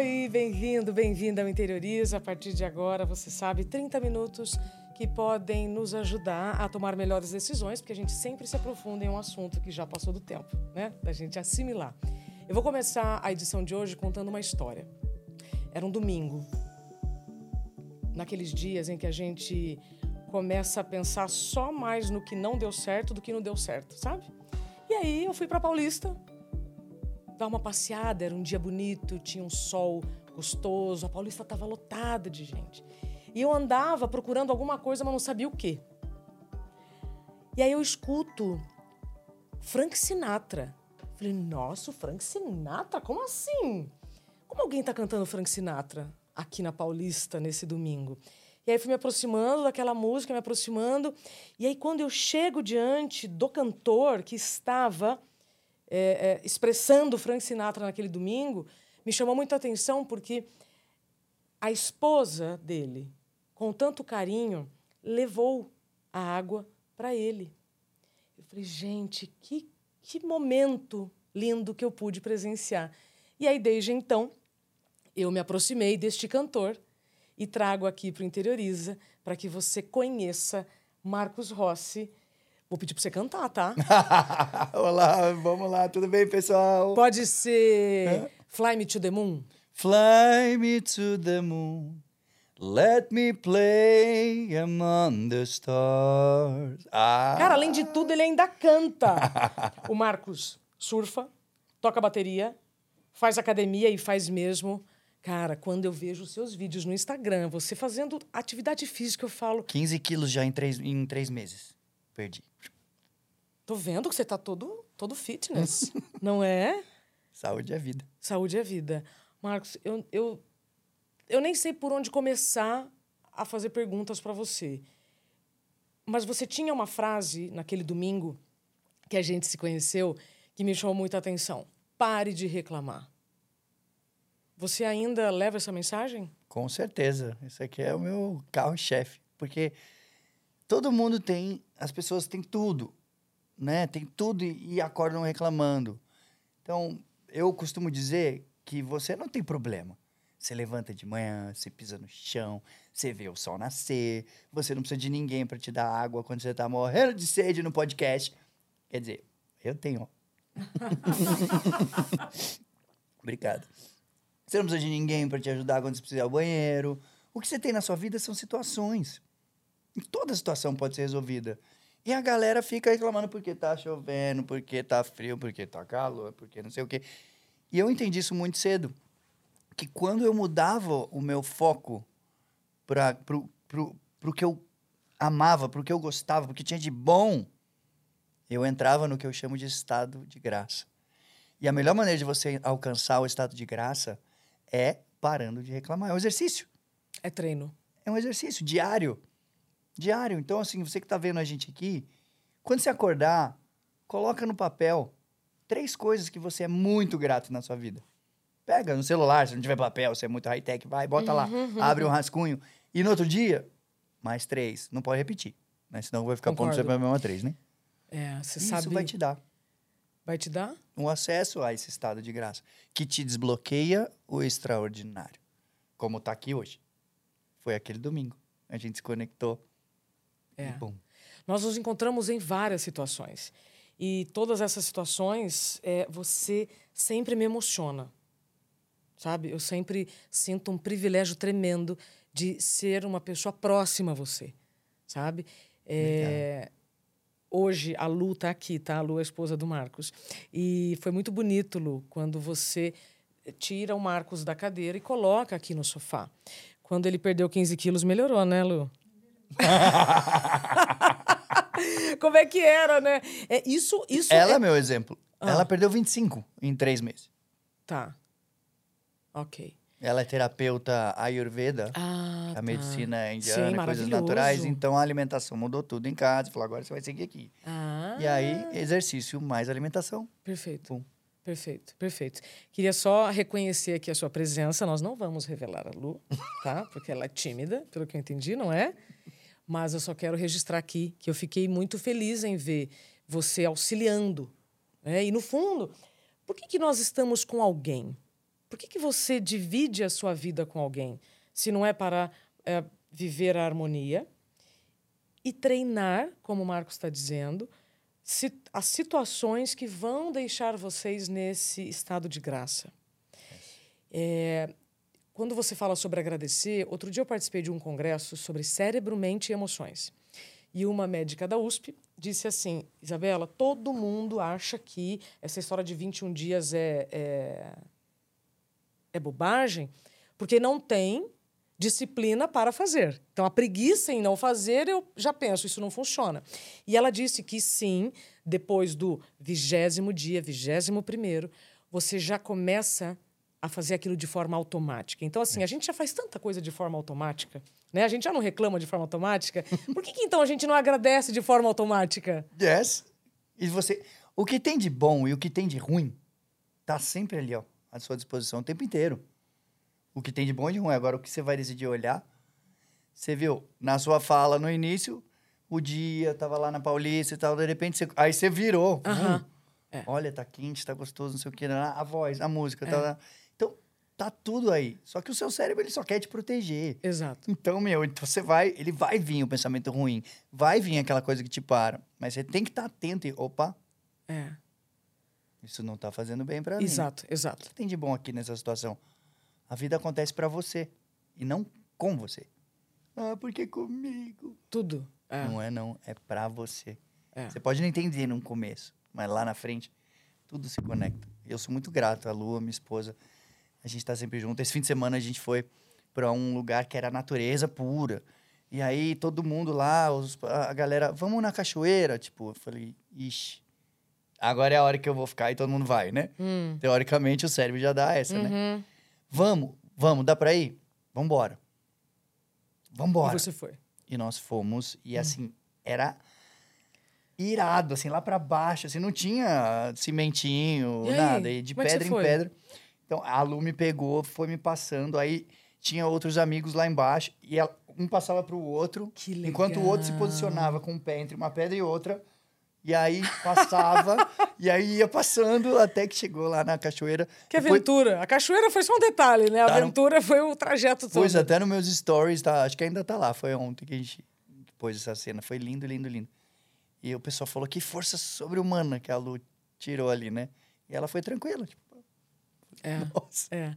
Oi, bem-vindo, bem-vinda ao Interioriza. A partir de agora, você sabe, 30 minutos que podem nos ajudar a tomar melhores decisões, porque a gente sempre se aprofunda em um assunto que já passou do tempo, né? Da gente assimilar. Eu vou começar a edição de hoje contando uma história. Era um domingo, naqueles dias em que a gente começa a pensar só mais no que não deu certo do que não deu certo, sabe? E aí eu fui para Paulista dar uma passeada, era um dia bonito, tinha um sol gostoso, a Paulista estava lotada de gente. E eu andava procurando alguma coisa, mas não sabia o quê. E aí eu escuto Frank Sinatra. Falei, nossa, Frank Sinatra? Como assim? Como alguém está cantando Frank Sinatra aqui na Paulista nesse domingo? E aí fui me aproximando daquela música, me aproximando. E aí, quando eu chego diante do cantor que estava é, é, expressando Frank Sinatra naquele domingo, me chamou muita atenção porque a esposa dele, com tanto carinho, levou a água para ele. Eu falei, gente, que, que momento lindo que eu pude presenciar. E aí, desde então, eu me aproximei deste cantor e trago aqui para o Interioriza para que você conheça Marcos Rossi Vou pedir pra você cantar, tá? Olá, vamos lá, tudo bem, pessoal? Pode ser Fly Me to the Moon? Fly me to the moon. Let me play among the stars. Ah. Cara, além de tudo, ele ainda canta. o Marcos surfa, toca bateria, faz academia e faz mesmo. Cara, quando eu vejo os seus vídeos no Instagram, você fazendo atividade física, eu falo. 15 quilos já em três, em três meses. Perdi. Tô vendo que você tá todo, todo fitness, não é? Saúde é vida. Saúde é vida. Marcos, eu, eu, eu nem sei por onde começar a fazer perguntas para você. Mas você tinha uma frase naquele domingo que a gente se conheceu que me chamou muita atenção. Pare de reclamar. Você ainda leva essa mensagem? Com certeza. Esse aqui é o meu carro-chefe. Porque todo mundo tem, as pessoas têm tudo né? Tem tudo e, e acordam reclamando. Então, eu costumo dizer que você não tem problema. Você levanta de manhã, você pisa no chão, você vê o sol nascer, você não precisa de ninguém para te dar água quando você tá morrendo de sede no podcast. Quer dizer, eu tenho. Obrigado. Você não precisa de ninguém para te ajudar quando você precisa ir ao banheiro. O que você tem na sua vida são situações. Toda situação pode ser resolvida. E a galera fica reclamando porque tá chovendo, porque tá frio, porque tá calor, porque não sei o quê. E eu entendi isso muito cedo. Que quando eu mudava o meu foco para pro, pro, pro que eu amava, pro que eu gostava, pro que tinha de bom, eu entrava no que eu chamo de estado de graça. E a melhor maneira de você alcançar o estado de graça é parando de reclamar. É um exercício. É treino. É um exercício diário. Diário. Então, assim, você que está vendo a gente aqui, quando você acordar, coloca no papel três coisas que você é muito grato na sua vida. Pega no celular, se não tiver papel, você é muito high-tech, vai, bota lá, uhum. abre um rascunho. E no outro dia, mais três. Não pode repetir, né? Senão vai ficar Concordo. ponto sempre a mesma três, né? É, você Isso sabe... vai te dar. Vai te dar? Um acesso a esse estado de graça, que te desbloqueia o extraordinário. Como está aqui hoje. Foi aquele domingo. A gente se conectou é. Nós nos encontramos em várias situações. E todas essas situações, é, você sempre me emociona. Sabe? Eu sempre sinto um privilégio tremendo de ser uma pessoa próxima a você. Sabe? É, hoje a Lu está aqui, tá? A Lu é a esposa do Marcos. E foi muito bonito, Lu, quando você tira o Marcos da cadeira e coloca aqui no sofá. Quando ele perdeu 15 quilos, melhorou, né, Lu? Como é que era, né? É, isso, isso Ela é, é meu exemplo. Ah. Ela perdeu 25 em três meses. Tá. Ok. Ela é terapeuta Ayurveda, ah, a tá. medicina indiana, Sim, coisas naturais. Então a alimentação mudou tudo em casa. Falou, agora você vai seguir aqui. Ah. E aí, exercício mais alimentação. Perfeito. Pum. Perfeito, perfeito. Queria só reconhecer aqui a sua presença. Nós não vamos revelar a Lu, tá? Porque ela é tímida, pelo que eu entendi, não é? Mas eu só quero registrar aqui que eu fiquei muito feliz em ver você auxiliando. Né? E, no fundo, por que, que nós estamos com alguém? Por que, que você divide a sua vida com alguém? Se não é para é, viver a harmonia e treinar, como o Marcos está dizendo, as situações que vão deixar vocês nesse estado de graça. É, quando você fala sobre agradecer, outro dia eu participei de um congresso sobre cérebro, mente e emoções. E uma médica da USP disse assim: Isabela, todo mundo acha que essa história de 21 dias é, é, é bobagem, porque não tem disciplina para fazer. Então, a preguiça em não fazer, eu já penso, isso não funciona. E ela disse que sim, depois do vigésimo dia, vigésimo primeiro, você já começa a fazer aquilo de forma automática. Então, assim, a gente já faz tanta coisa de forma automática, né? A gente já não reclama de forma automática. Por que, que então a gente não agradece de forma automática? Yes. E você... O que tem de bom e o que tem de ruim tá sempre ali, ó, à sua disposição o tempo inteiro. O que tem de bom e de ruim. Agora, o que você vai decidir olhar... Você viu, na sua fala no início, o dia, tava lá na Paulista e tal, de repente, você... aí você virou. Aham. Hum, É. Olha, tá quente, tá gostoso, não sei o que, a voz, a música, tá, tá. Tá tudo aí. Só que o seu cérebro, ele só quer te proteger. Exato. Então, meu, então você vai, ele vai vir o pensamento ruim, vai vir aquela coisa que te para, mas você tem que estar atento e, opa, É. isso não tá fazendo bem pra mim. Exato, O exato. que tem de bom aqui nessa situação? A vida acontece pra você e não com você. Ah, porque comigo? Tudo. É. Não é não, é pra você. É. Você pode não entender no começo, mas lá na frente tudo se conecta. Eu sou muito grato à Lua, minha esposa. A gente tá sempre junto. Esse fim de semana a gente foi para um lugar que era natureza pura. E aí todo mundo lá, os- a galera, vamos na cachoeira, tipo, eu falei, ixi. Agora é a hora que eu vou ficar e todo mundo vai, né? Hum. Teoricamente o cérebro já dá essa, né? Uhum. Vamos, vamos, dá pra ir? Vambora. Vambora. E você foi. E nós fomos, e assim, era irado, assim, lá pra baixo, assim, não tinha cimentinho, E nada, e de Como é pedra em pedra. Então, a Lu me pegou, foi me passando, aí tinha outros amigos lá embaixo, e ela- um passava pro outro, Que legal. enquanto o outro se posicionava com o pé entre uma pedra e outra, e aí passava, e aí ia passando até que chegou lá na cachoeira. Que aventura. A cachoeira foi só um detalhe, né? A Tá no- aventura foi o trajeto todo. Pois até nos meus stories, tá? Acho que ainda tá lá. Foi ontem que a gente pôs essa cena. Foi lindo, lindo, lindo. E o pessoal falou que força sobre-humana que a Lu tirou ali, né? E ela foi tranquila. Tipo, É. nossa. É.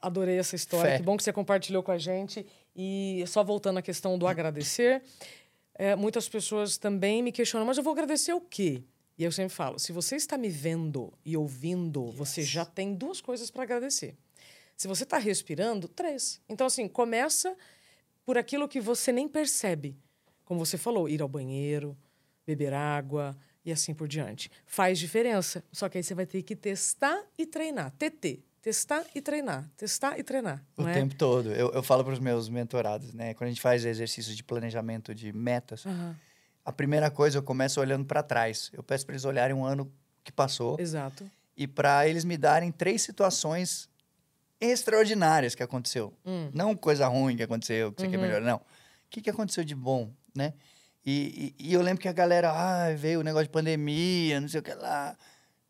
Adorei essa história. Fé. Que bom que você compartilhou com a gente. E só voltando à questão do agradecer, é, muitas pessoas também me questionam, mas eu vou agradecer o quê? E eu sempre falo, se você está me vendo e ouvindo, você já tem duas coisas para agradecer. Se você está respirando, três. Então, assim, começa por aquilo que você nem percebe. Como você falou, ir ao banheiro, beber água e assim por diante. Faz diferença. Só que aí você vai ter que testar e treinar. TT. Testar e treinar. Testar e treinar. O é? tempo todo. Eu, eu falo para os meus mentorados, né? Quando a gente faz exercício de planejamento de metas, Aham, a primeira coisa eu começo olhando para trás. Eu peço para eles olharem um ano que passou Exato. e para eles me darem três situações extraordinárias que aconteceu. Hum. Não coisa ruim que aconteceu, que você quer Uhum. melhorar, não. O que, que aconteceu de bom, né? E, e- e eu lembro que a galera, ah, veio o negócio de pandemia, não sei o que lá,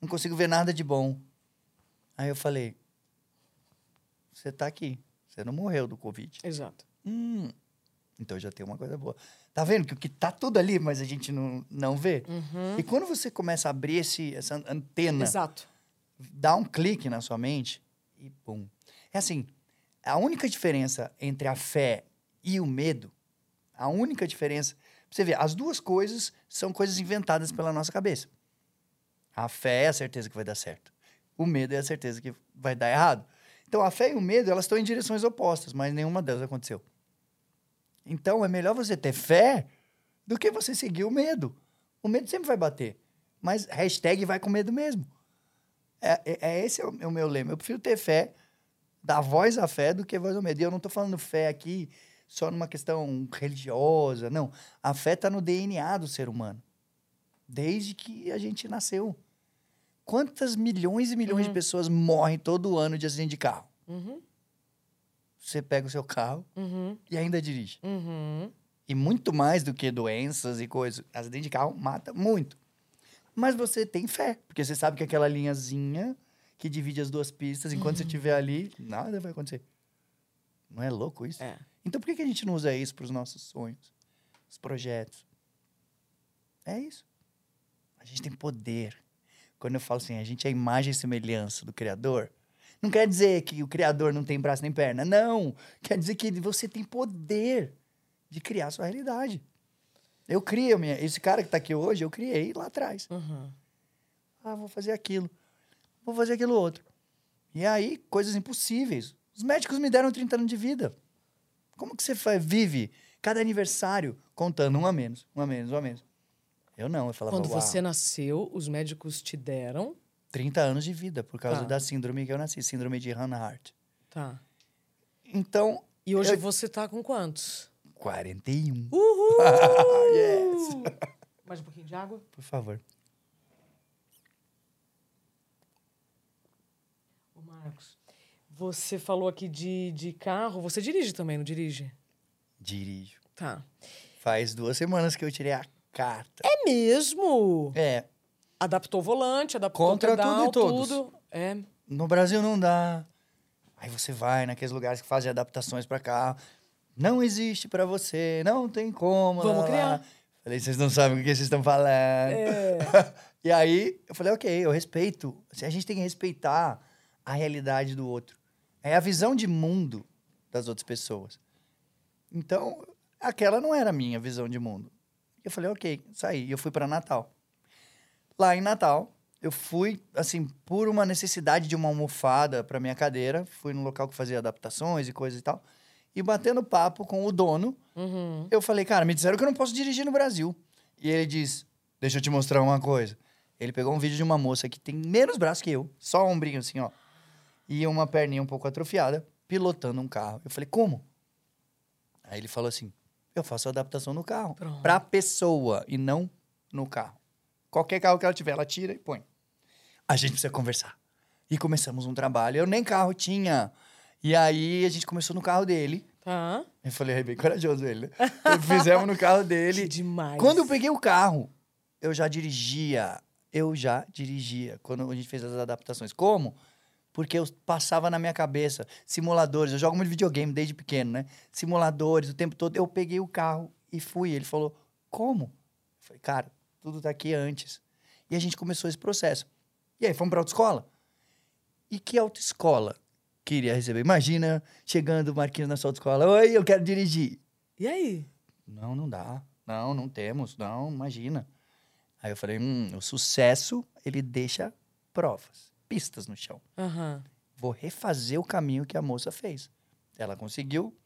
não consigo ver nada de bom. Aí eu falei, você tá aqui, você não morreu do Covid. Exato. Hum, então já tem uma coisa boa. Tá vendo que o que tá tudo ali, mas a gente não, não vê? Uhum. E quando você começa a abrir esse, essa antena Exato. dá um clique na sua mente e pum. É assim, a única diferença entre a fé e o medo, a única diferença, você ver, as duas coisas são coisas inventadas pela nossa cabeça. A fé é a certeza que vai dar certo. O medo é a certeza que vai dar errado. Então, a fé e o medo, elas estão em direções opostas, mas nenhuma delas aconteceu. Então, é melhor você ter fé do que você seguir o medo. O medo sempre vai bater, mas hashtag vai com medo mesmo. É, é- é esse é o, é o meu lema. Eu prefiro ter fé, dar voz à fé do que voz ao medo. E eu não estou falando fé aqui só numa questão religiosa, não. A fé está no DNA do ser humano. Desde que a gente nasceu. Quantas milhões e milhões de pessoas morrem todo ano de acidente de carro? Uhum. Você pega o seu carro Uhum. e ainda dirige. Uhum. E muito mais do que doenças e coisas. Acidente de carro mata muito. Mas você tem fé, porque você sabe que aquela linhazinha que divide as duas pistas. Enquanto você estiver ali, nada vai acontecer. Não é louco isso? É. Então por que que a gente não usa isso para os nossos sonhos, os projetos? É isso. A gente tem poder. Quando eu falo assim, a gente é a imagem e semelhança do Criador, não quer dizer que o Criador não tem braço nem perna. Não. Quer dizer que você tem poder de criar a sua realidade. Eu crio minha. Esse cara que está aqui hoje, eu criei lá atrás. Uhum. Ah, vou fazer aquilo. Vou fazer aquilo outro. E aí, coisas impossíveis. Os médicos me deram 30 anos de vida. Como que você vive cada aniversário contando um a menos, um a menos, um a menos? Eu não, eu falava, Quando uau, você nasceu, os médicos te deram. 30 anos de vida por causa Tá. da síndrome que eu nasci, síndrome de Hannah-Hart. Tá. Então, E hoje Eu- você tá com quantos? 41. Uhul! Yes. Mais um pouquinho de água? Por favor. Ô, Marcos, você falou aqui de, de carro. Você dirige também, não dirige? Dirijo. Tá. Faz duas semanas que eu tirei a carta. É mesmo? É, Adaptou o volante, adaptou Contra o pedal, tudo e todos. tudo. É. no Brasil não dá. Aí você vai naqueles lugares que fazem adaptações para carro. Não existe para você, não tem como. Vamos lá, lá. criar. Falei, vocês não sabem o que vocês estão falando. É. e aí eu falei, ok, eu respeito. A gente tem que respeitar a realidade do outro. É a visão de mundo das outras pessoas. Então, aquela não era a minha visão de mundo. Eu falei, ok, saí. E eu fui para Natal. Lá em Natal, eu fui, assim, por uma necessidade de uma almofada para minha cadeira. Fui no local que fazia adaptações e coisas e tal. E batendo papo com o dono, Uhum. eu falei, cara, me disseram que eu não posso dirigir no Brasil. E ele diz, deixa eu te mostrar uma coisa. Ele pegou um vídeo de uma moça que tem menos braço que eu, só um ombrinho assim, ó. E uma perninha um pouco atrofiada, pilotando um carro. Eu falei, como? Aí ele falou assim, eu faço adaptação no carro. Pronto. Pra pessoa e não no carro. Qualquer carro que ela tiver, ela tira e põe. A gente precisa conversar. E começamos um trabalho. Eu nem carro tinha. E aí a gente começou no carro dele. Tá. Eu falei, é bem corajoso ele, né? Fizemos no carro Que dele. demais. Quando eu peguei o carro, eu já dirigia. Eu já dirigia quando a gente fez as adaptações. Como? Porque eu passava na minha cabeça simuladores. Eu jogo muito videogame desde pequeno, né? Simuladores o tempo todo. Eu peguei o carro e fui. Ele falou, como? Eu falei, cara, tudo tá aqui antes. E a gente começou esse processo. E aí, fomos pra autoescola. E que autoescola queria receber? Imagina chegando o Marquinhos na sua autoescola. Oi, eu quero dirigir. E aí? Não, não dá. Não, não temos. Não, imagina. Aí eu falei, hum, o sucesso, ele deixa provas, pistas no chão. Aham. Vou refazer o caminho que a moça fez. Ela conseguiu.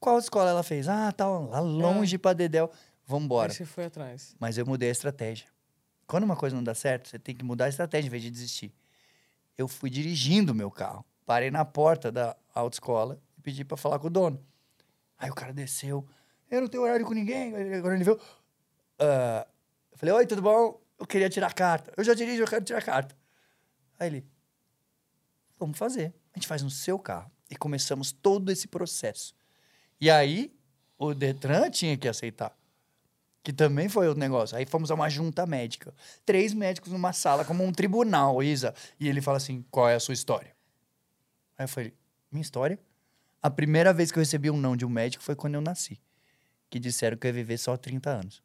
Qual escola ela fez? Ah, tá lá longe pra Dedéu. Vambora. Você foi atrás. Mas eu mudei a estratégia. Quando uma coisa não dá certo, você tem que mudar a estratégia em vez de desistir. Eu fui dirigindo o meu carro. Parei na porta da autoescola e pedi pra falar com o dono. Aí o cara desceu. Eu não tenho horário com ninguém. Agora ele veio. "Ah", eu falei, oi, tudo bom? Eu queria tirar carta. Eu já dirijo, eu quero tirar carta. Aí ele, vamos fazer. A gente faz no seu carro. E começamos todo esse processo. E aí, o Detran tinha que aceitar. Que também foi outro negócio. Aí fomos a uma junta médica. Três médicos numa sala, como um tribunal, Isa. E ele fala assim: qual é a sua história? Aí eu falei: minha história? A primeira vez que eu recebi um não de um médico foi quando eu nasci. Que disseram que eu ia viver só 30 anos.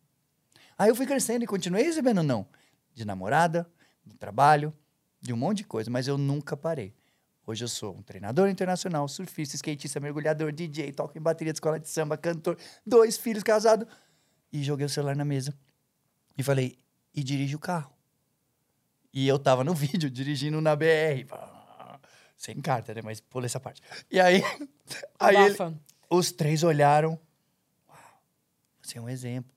Aí eu fui crescendo e continuei recebendo não. De namorada, do trabalho, de um monte de coisa. Mas eu nunca parei. Hoje eu sou um treinador internacional, surfista, skatista, mergulhador, DJ, toco em bateria de escola de samba, cantor, dois filhos casados. E joguei o celular na mesa. E falei, e dirige o carro. E eu tava no vídeo, dirigindo na BR. Sem carta, né? Mas pulei essa parte. E aí, aí ele- os três olharam. Uau, você é um exemplo.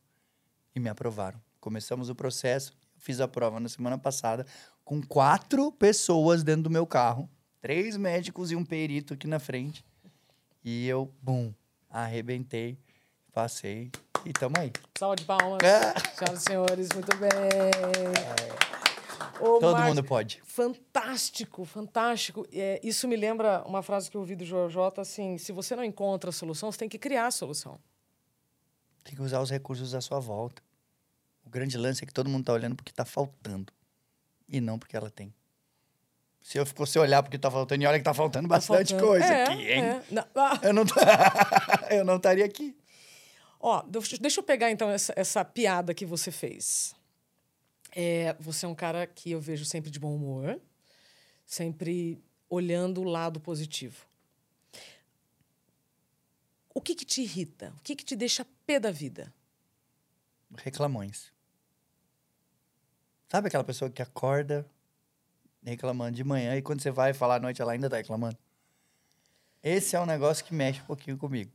E me aprovaram. Começamos o processo. Fiz a prova na semana passada com quatro pessoas dentro do meu carro. Três médicos e um perito aqui na frente. E eu, bum, arrebentei, passei e tamo aí. Salva de palmas. É. Senhoras e senhores, muito bem. Ô, Todo Marcos, mundo pode. Fantástico, fantástico. É, isso me lembra uma frase que eu ouvi do Jota, assim, se você não encontra a solução, você tem que criar a solução. Tem que usar os recursos à sua volta. O grande lance é que todo mundo tá olhando porque tá faltando. E não porque ela tem. Se eu fosse olhar porque tá faltando, e olha que tá faltando bastante faltando. coisa É, aqui, hein? é. Não, ah, Eu não eu não estaria aqui. Ó, deixa deixa eu pegar então essa, essa piada que você fez. É, você é um cara que eu vejo sempre de bom humor, sempre olhando o lado positivo. O que, que te irrita? O que, que te deixa pé da vida? Reclamões. Sabe aquela pessoa que acorda reclamando de manhã e quando você vai falar à noite ela ainda tá reclamando? Esse é um negócio que mexe um pouquinho comigo.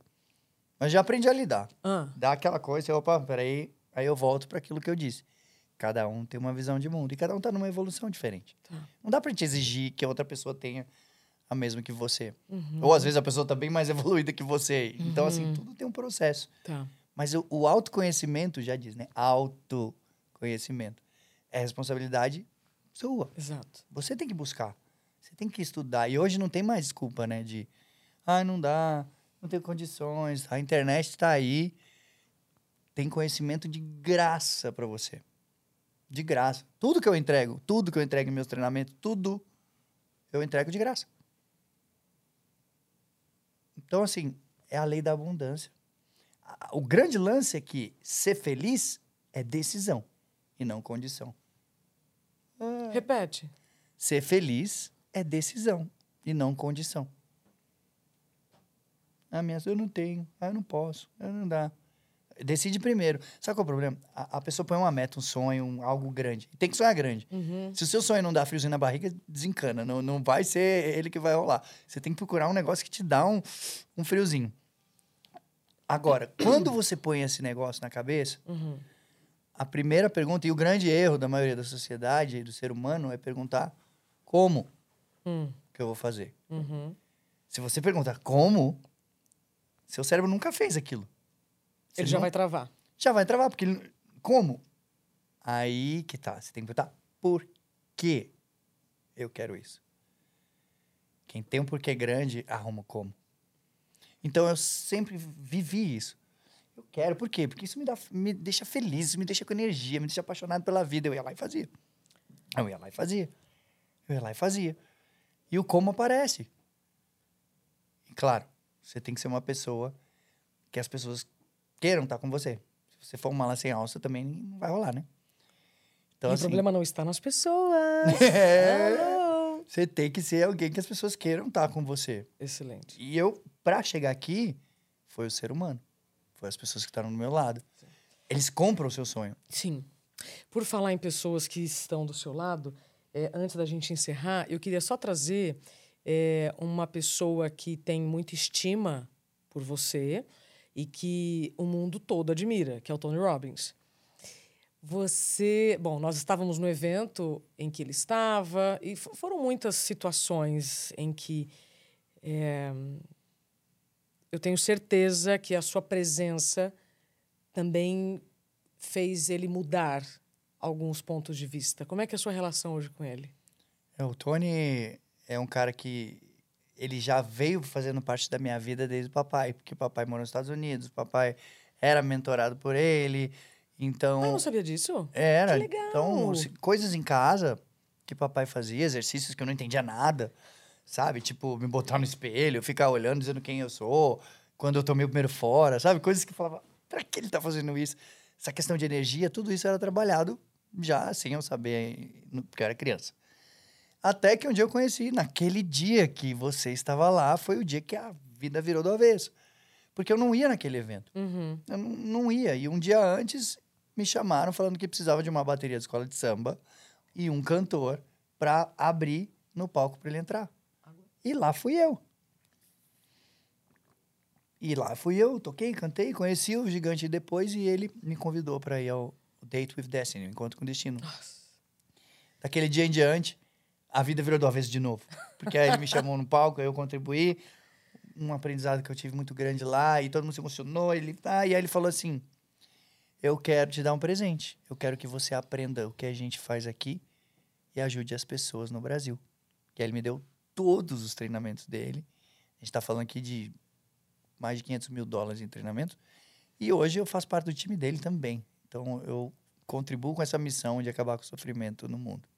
Mas já aprendi a lidar. Ah, Dá aquela coisa, opa, peraí, aí eu volto para aquilo que eu disse. Cada um tem uma visão de mundo e cada um tá numa evolução diferente. Tá. Não dá pra te exigir que a outra pessoa tenha a mesma que você. uhum, Ou às vezes a pessoa tá bem mais evoluída que você. Então, assim, Uhum. tudo tem um processo. tá. Mas o, o autoconhecimento, já diz, né? Autoconhecimento. É responsabilidade sua. Exato. Você tem que buscar. Você tem que estudar. E hoje não tem mais desculpa, né? De, ah, não dá, não tenho condições. A internet está aí. Tem conhecimento de graça para você. De graça. Tudo que eu entrego, tudo que eu entrego em meus treinamentos, tudo eu entrego de graça. Então, assim, é a lei da abundância. O grande lance é que ser feliz é decisão e não condição. Repete. Ser feliz é decisão e não condição. Ah, minha, eu não tenho, ah, eu não posso, ah, não dá. Decide primeiro. Sabe qual é o problema? A, a pessoa põe uma meta, um sonho, um- algo grande. Tem que sonhar grande. Uhum. Se o seu sonho não dá friozinho na barriga, desencana. Não, não vai ser ele que vai rolar. Você tem que procurar um negócio que te dá um, um friozinho. Agora, quando você põe esse negócio na cabeça, Uhum. a primeira pergunta, e o grande erro da maioria da sociedade e do ser humano é perguntar como Hum. que eu vou fazer. Uhum. Se você perguntar como, seu cérebro nunca fez aquilo. Você Ele já não- vai travar. já vai travar, porque ele... como? Aí que tá. Você tem que perguntar por que eu quero isso. Quem tem um porquê grande, arruma como. Então eu sempre vivi isso. Eu quero, por quê? Porque isso me, dá, me deixa feliz, isso me deixa com energia, me deixa apaixonado pela vida. Eu ia lá e fazia. Eu ia lá e fazia. Eu ia lá e fazia. E o como aparece. E claro, você tem que ser uma pessoa que as pessoas queiram estar com você. Se você for um mala sem alça, também não vai rolar, né? Então, e assim, o problema não está nas pessoas. É. Você tem que ser alguém que as pessoas queiram estar com você. Excelente. E eu, pra chegar aqui, foi o ser humano. Foi as pessoas que estavam do meu lado. Eles compram o seu sonho. Sim. Por falar em pessoas que estão do seu lado, é, antes da gente encerrar, eu queria só trazer é, uma pessoa que tem muita estima por você e que o mundo todo admira, que é o Tony Robbins. Você, bom, nós estávamos no evento em que ele estava e fo- foram muitas situações em que é, eu tenho certeza que a sua presença também fez ele mudar alguns pontos de vista. Como é que é a sua relação hoje com ele? É, o Tony é um cara que ele já veio fazendo parte da minha vida desde o papai, porque o papai morou nos Estados Unidos, o papai era mentorado por ele, então Ah, eu não sabia disso? Era. Que legal! Então, se- coisas em casa que papai fazia, exercícios que eu não entendia nada, sabe? Tipo, me botar no espelho, ficar olhando, dizendo quem eu sou, quando eu tomei o primeiro fora, sabe? Coisas que eu falava, pra que ele tá fazendo isso? Essa questão de energia, tudo isso era trabalhado já sem eu saber, porque eu era criança. Até que um dia eu conheci, naquele dia que você estava lá, foi o dia que a vida virou do avesso. Porque eu não ia naquele evento. Uhum. Eu não, não ia. E um dia antes me chamaram falando que precisava de uma bateria de escola de samba e um cantor para abrir no palco para ele entrar. E lá fui eu. E lá fui eu, toquei, cantei, conheci o gigante depois e ele me convidou para ir ao Date with Destiny, o Encontro com Destino. Daquele dia em diante, a vida virou do avesso de novo. Porque aí ele me chamou no palco, eu contribuí. Um aprendizado que eu tive muito grande lá, e todo mundo se emocionou. Ele, ah, e aí ele falou assim: Eu quero te dar um presente. Eu quero que você aprenda o que a gente faz aqui e ajude as pessoas no Brasil. E aí ele me deu todos os treinamentos dele. A gente está falando aqui de mais de 500 mil dólares em treinamento. E hoje eu faço parte do time dele também. Então eu contribuo com essa missão de acabar com o sofrimento no mundo.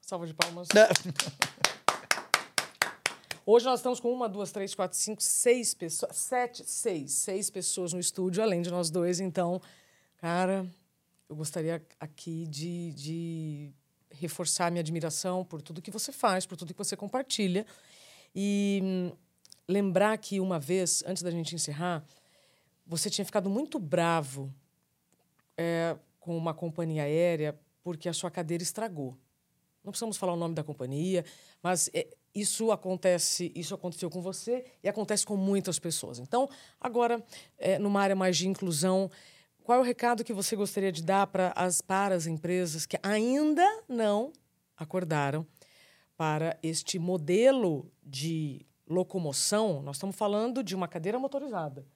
Salva de palmas. Hoje nós estamos com uma, duas, três, quatro, cinco, seis pessoas. Sete, seis. Seis pessoas no estúdio, além de nós dois. Então, cara, eu gostaria aqui de, de reforçar minha admiração por tudo que você faz, por tudo que você compartilha. E hum, lembrar que uma vez, antes da gente encerrar, você tinha ficado muito bravo é, com uma companhia aérea porque a sua cadeira estragou. Não precisamos falar o nome da companhia, mas é, isso acontece, isso aconteceu com você e acontece com muitas pessoas. Então, agora, é, numa área mais de inclusão, qual é o recado que você gostaria de dar para as, para as empresas que ainda não acordaram para este modelo de locomoção? Nós estamos falando de uma cadeira motorizada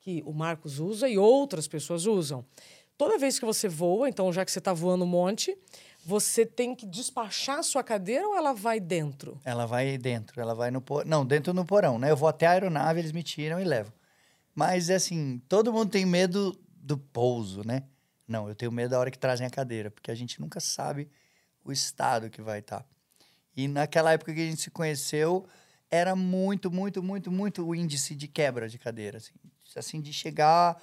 que o Marcos usa e outras pessoas usam. Toda vez que você voa, então já que você está voando um monte, você tem que despachar a sua cadeira ou ela vai dentro? Ela vai dentro, ela vai no porão. Não, dentro no porão, né? Eu vou até a aeronave, eles me tiram e levam. Mas, assim, todo mundo tem medo do pouso, né? Não, eu tenho medo da hora que trazem a cadeira, porque a gente nunca sabe o estado que vai estar. Tá. E naquela época que a gente se conheceu, era muito, muito, muito, muito o índice de quebra de cadeira. Assim, assim de chegar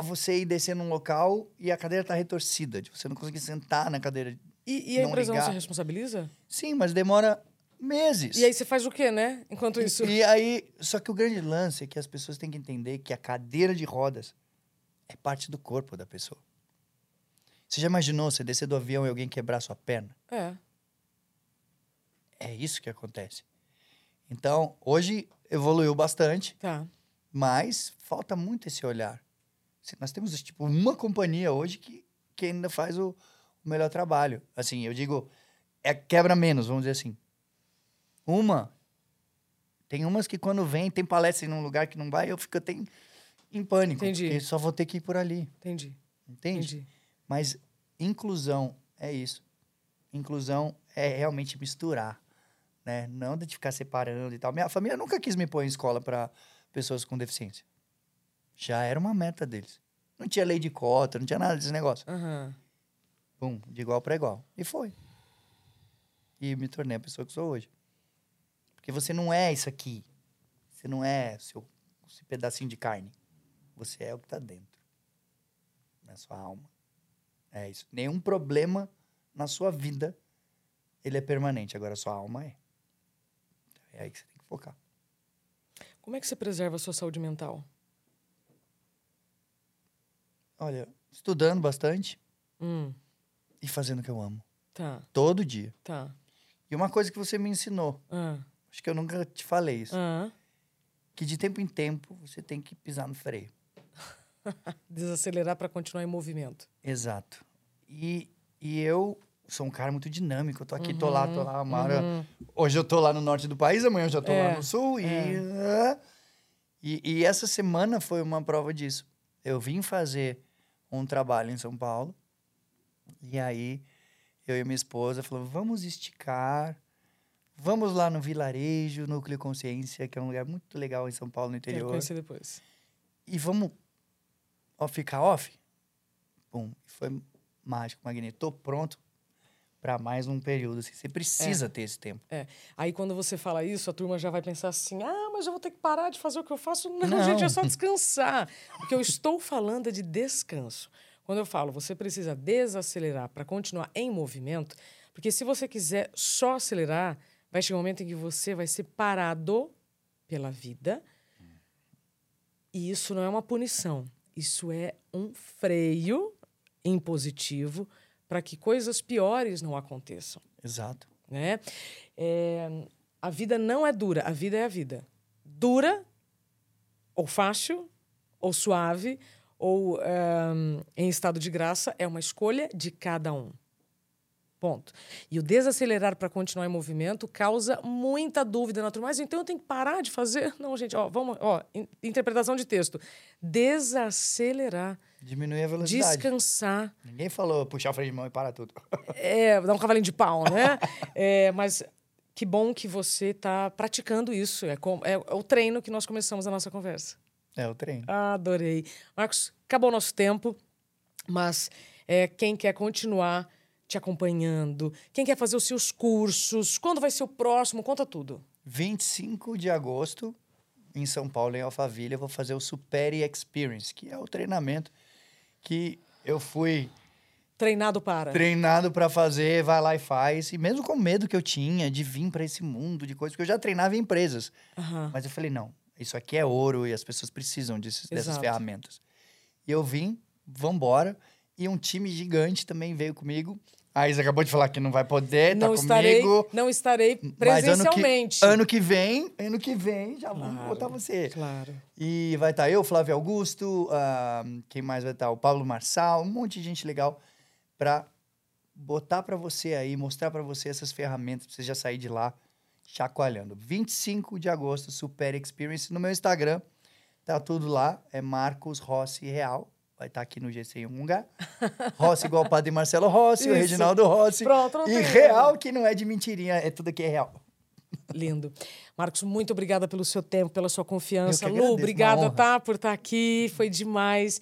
a você ir descer num local e a cadeira tá retorcida, de você não conseguir sentar na cadeira. E, e a empresa não se responsabiliza? Sim, mas demora meses. E aí você faz o quê, né? Enquanto isso. E, e aí, só que o grande lance é que as pessoas têm que entender que a cadeira de rodas é parte do corpo da pessoa. Você já imaginou você descer do avião e alguém quebrar sua perna? É. É isso que acontece. Então, hoje evoluiu bastante. Tá. Mas falta muito esse olhar. Nós temos, tipo, uma companhia hoje que, que ainda faz o, o melhor trabalho. Assim, eu digo, é quebra menos, vamos dizer assim. Uma. Tem umas que quando vem, tem palestra em um lugar que não vai, eu fico até em, em pânico. Entendi. Porque só vou ter que ir por ali. Entendi. Entende? Entendi. Mas inclusão é isso. Inclusão é realmente misturar, né? Não de ficar separando e tal. Minha família nunca quis me pôr em escola para pessoas com deficiência. Já era uma meta deles. Não tinha lei de cota, não tinha nada desse negócio. Uhum. Bum, de igual para igual. E foi. E me tornei a pessoa que sou hoje. Porque você não é isso aqui. Você não é seu, esse pedacinho de carne. Você é o que está dentro. Na sua alma. É isso. Nenhum problema na sua vida ele é permanente. Agora a sua alma é. É aí que você tem que focar. Como é que você preserva a sua saúde mental? Olha, estudando bastante hum. e fazendo o que eu amo. Tá. Todo dia. Tá. E uma coisa que você me ensinou, ah. acho que eu nunca te falei isso, ah. que de tempo em tempo você tem que pisar no freio. Desacelerar para continuar em movimento. Exato. E, e eu sou um cara muito dinâmico. Eu tô aqui, uhum, tô lá, tô lá. Uma hora... Uhum. Hoje eu tô lá no norte do país, amanhã eu já tô é, lá no sul. É. E, e, e essa semana foi uma prova disso. Eu vim fazer um trabalho em São Paulo. E aí eu e minha esposa falamos, vamos esticar. Vamos lá no Vilarejo, Núcleo Consciência, que é um lugar muito legal em São Paulo, no interior. Conhecer depois. E vamos ó, ficar off? Bom, foi mágico, magnífico. Tô pronto para mais um período. Assim. Você precisa é. ter esse tempo. É. Aí quando você fala isso, a turma já vai pensar assim: ah, mas eu vou ter que parar de fazer o que eu faço. Não, Não. gente, é só descansar. o que eu estou falando é de descanso. Quando eu falo, você precisa desacelerar para continuar em movimento, porque se você quiser só acelerar, vai chegar um momento em que você vai ser parado pela vida. E isso não é uma punição. Isso é um freio impositivo para que coisas piores não aconteçam. Exato. Né? É, a vida não é dura, a vida é a vida. Dura, ou fácil, ou suave, ou um, em estado de graça, é uma escolha de cada um. Ponto. E o desacelerar para continuar em movimento causa muita dúvida na turma. Mas então eu tenho que parar de fazer? Não, gente, ó, vamos, ó, interpretação de texto. Desacelerar. Diminuir a velocidade. Descansar. Ninguém falou puxar o freio de mão e parar tudo. É, dar um cavalinho de pau, né? é, mas que bom que você está praticando isso. É, com, é, é o treino que nós começamos a nossa conversa. É o treino. adorei. Marcos, acabou o nosso tempo, mas é, quem quer continuar te acompanhando? Quem quer fazer os seus cursos? Quando vai ser o próximo? Conta tudo. 25 de agosto, em São Paulo, em Alphaville, eu vou fazer o Supere Experience, que é o treinamento que eu fui Treinado para. treinado para fazer, vai lá e faz. E mesmo com o medo que eu tinha de vir para esse mundo de coisas, porque eu já treinava em empresas. Aham. Mas eu falei, não, isso aqui é ouro e as pessoas precisam disso, dessas ferramentas. E eu vim, vambora. E um time gigante também veio comigo. A Isa acabou de falar que não vai poder, não tá estarei, comigo. não estarei Mas ano que- presencialmente. Ano que vem, ano que vem, já Claro, botar você. Claro. E vai estar eu, Flávio Augusto, ah, quem mais vai estar? O Pablo Marçal, um monte de gente legal para botar para você aí, mostrar para você essas ferramentas, pra você já sair de lá chacoalhando. 25 de agosto, Super Experience no meu Instagram. Tá tudo lá, é Marcos Rossi Real. Vai estar aqui no GC em um lugar. Rossi igual o Padre Marcelo Rossi, o Isso. Reginaldo Rossi. Pronto, não e tem real, que não é de mentirinha, é tudo aqui é real. Lindo. Marcos, muito obrigada pelo seu tempo, pela sua confiança. Que Lu, agradeço, uma obrigada, tá, por estar aqui. Foi demais.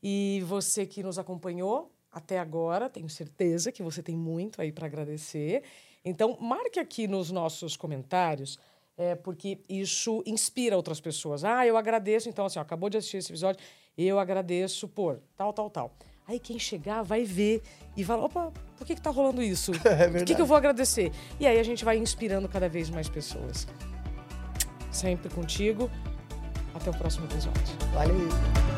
E você que nos acompanhou até agora, tenho certeza que você tem muito aí para agradecer. Então, marque aqui nos nossos comentários, é, porque isso inspira outras pessoas. Ah, eu agradeço. Então, assim, ó, acabou de assistir esse episódio, eu agradeço por tal, tal, tal. Aí quem chegar vai ver e vai, opa, por que, que tá rolando isso? É Por que, que eu vou agradecer? E aí a gente vai inspirando cada vez mais pessoas. Sempre contigo. Até o próximo episódio. Valeu.